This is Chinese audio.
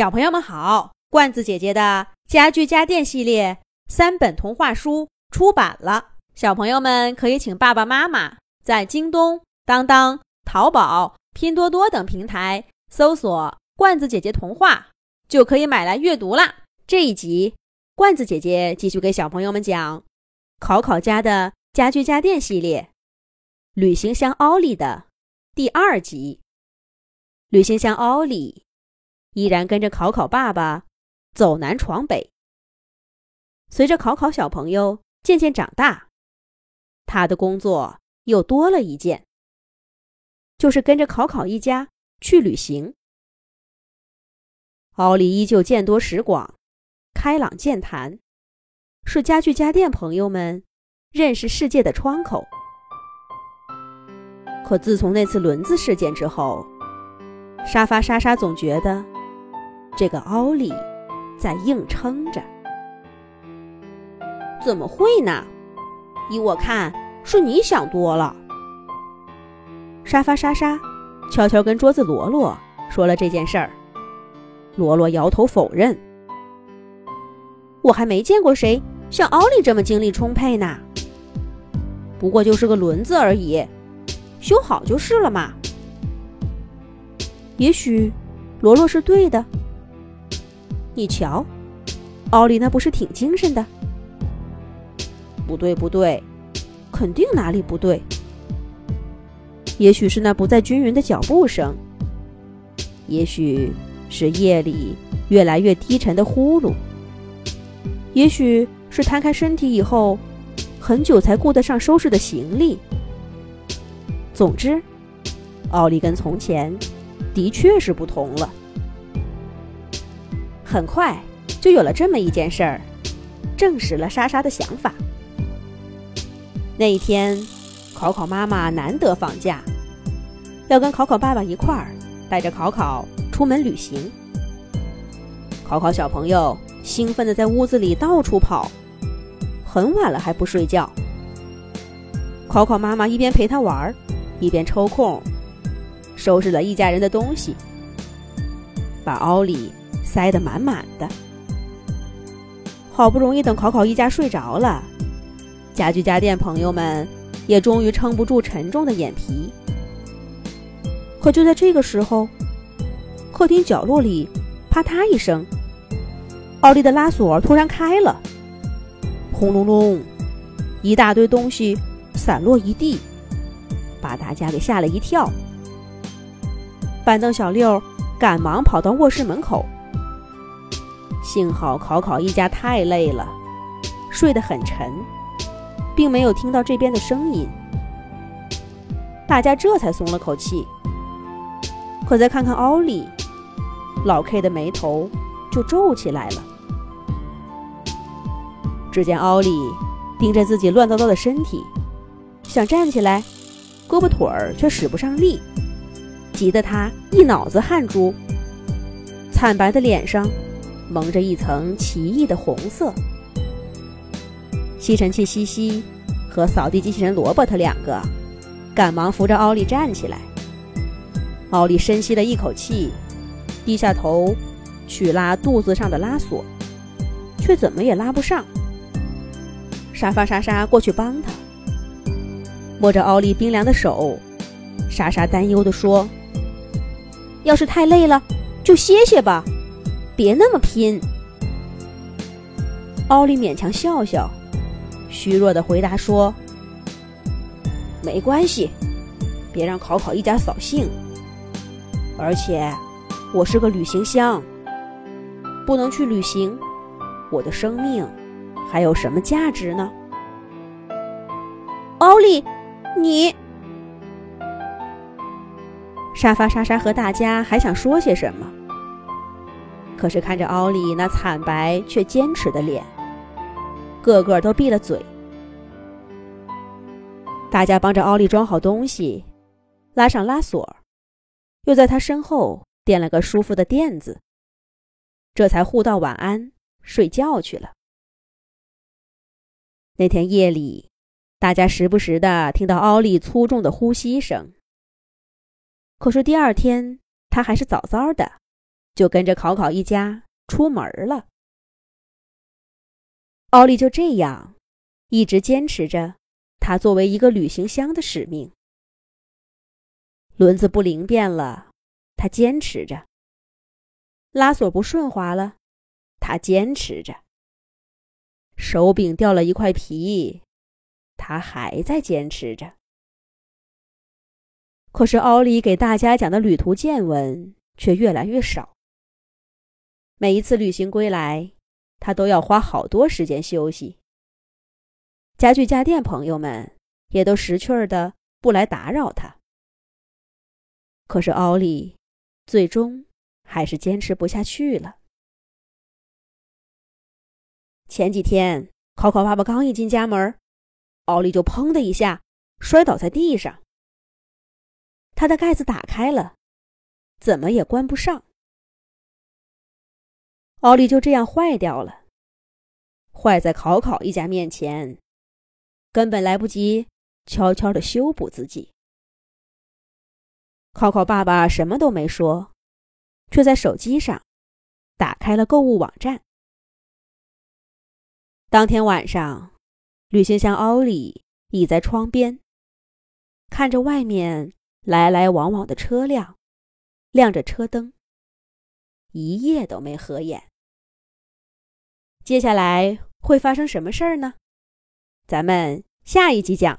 小朋友们好，罐子姐姐的家具家电系列三本童话书出版了，小朋友们可以请爸爸妈妈在京东、当当、淘宝、拼多多等平台搜索“罐子姐姐童话”，就可以买来阅读啦。这一集，罐子姐姐继续给小朋友们讲考考家的家具家电系列旅行箱奥利的第二集。旅行箱奥利。依然跟着考考爸爸走南闯北。随着考考小朋友渐渐长大，他的工作又多了一件，就是跟着考考一家去旅行。奥利依旧见多识广，开朗健谈，是家具家电朋友们认识世界的窗口。可自从那次轮子事件之后，沙发莎莎总觉得。这个奥利在硬撑着，怎么会呢？依我看，是你想多了。沙发沙沙悄悄跟桌子罗罗说了这件事儿，罗罗摇头否认。我还没见过谁像奥利这么精力充沛呢。不过就是个轮子而已，修好就是了嘛。也许罗罗是对的。你瞧，奥利那不是挺精神的？不对，不对，肯定哪里不对。也许是那不再均匀的脚步声，也许是夜里越来越低沉的呼噜，也许是摊开身体以后，很久才顾得上收拾的行李。总之，奥利跟从前的确是不同了。很快就有了这么一件事儿，证实了莎莎的想法。那一天，考考妈妈难得放假，要跟考考爸爸一块儿带着考考出门旅行。考考小朋友兴奋地在屋子里到处跑，很晚了还不睡觉。考考妈妈一边陪他玩，一边抽空收拾了一家人的东西，把奥利。塞得满满的，好不容易等考考一家睡着了，家具家电朋友们也终于撑不住沉重的眼皮。可就在这个时候，客厅角落里啪嗒一声，奥利的拉锁突然开了，轰隆隆，一大堆东西散落一地，把大家给吓了一跳。板凳小六赶忙跑到卧室门口。幸好考考一家太累了，睡得很沉，并没有听到这边的声音。大家这才松了口气。可再看看奥利，老 K 的眉头就皱起来了。只见奥利盯着自己乱糟糟的身体，想站起来，胳膊腿儿却使不上力，急得他一脑子汗珠，惨白的脸上。蒙着一层奇异的红色。吸尘器西西和扫地机器人罗伯特两个赶忙扶着奥利站起来。奥利深吸了一口气，低下头去拉肚子上的拉锁，却怎么也拉不上。沙发莎莎过去帮他，摸着奥利冰凉的手，莎莎担忧地说：“要是太累了，就歇歇吧。”别那么拼！奥利勉强笑笑，虚弱的回答说：“没关系，别让考考一家扫兴。而且，我是个旅行箱，不能去旅行，我的生命还有什么价值呢？”奥利，你……沙发莎莎和大家还想说些什么？可是看着奥利那惨白却坚持的脸，个个都闭了嘴。大家帮着奥利装好东西，拉上拉锁，又在他身后垫了个舒服的垫子，这才互道晚安，睡觉去了。那天夜里，大家时不时的听到奥利粗重的呼吸声。可是第二天，他还是早早的。就跟着考考一家出门了。奥利就这样一直坚持着他作为一个旅行箱的使命。轮子不灵便了，他坚持着；拉锁不顺滑了，他坚持着；手柄掉了一块皮，他还在坚持着。可是奥利给大家讲的旅途见闻却越来越少。每一次旅行归来，他都要花好多时间休息。家具家电朋友们也都识趣儿的不来打扰他。可是奥利最终还是坚持不下去了。前几天，考考爸爸刚一进家门，奥利就砰的一下摔倒在地上。他的盖子打开了，怎么也关不上。奥利就这样坏掉了，坏在考考一家面前，根本来不及悄悄的修补自己。考考爸爸什么都没说，却在手机上打开了购物网站。当天晚上，旅行箱奥利倚在窗边，看着外面。来来往往的车辆，亮着车灯，一夜都没合眼。接下来会发生什么事儿呢？咱们下一集讲。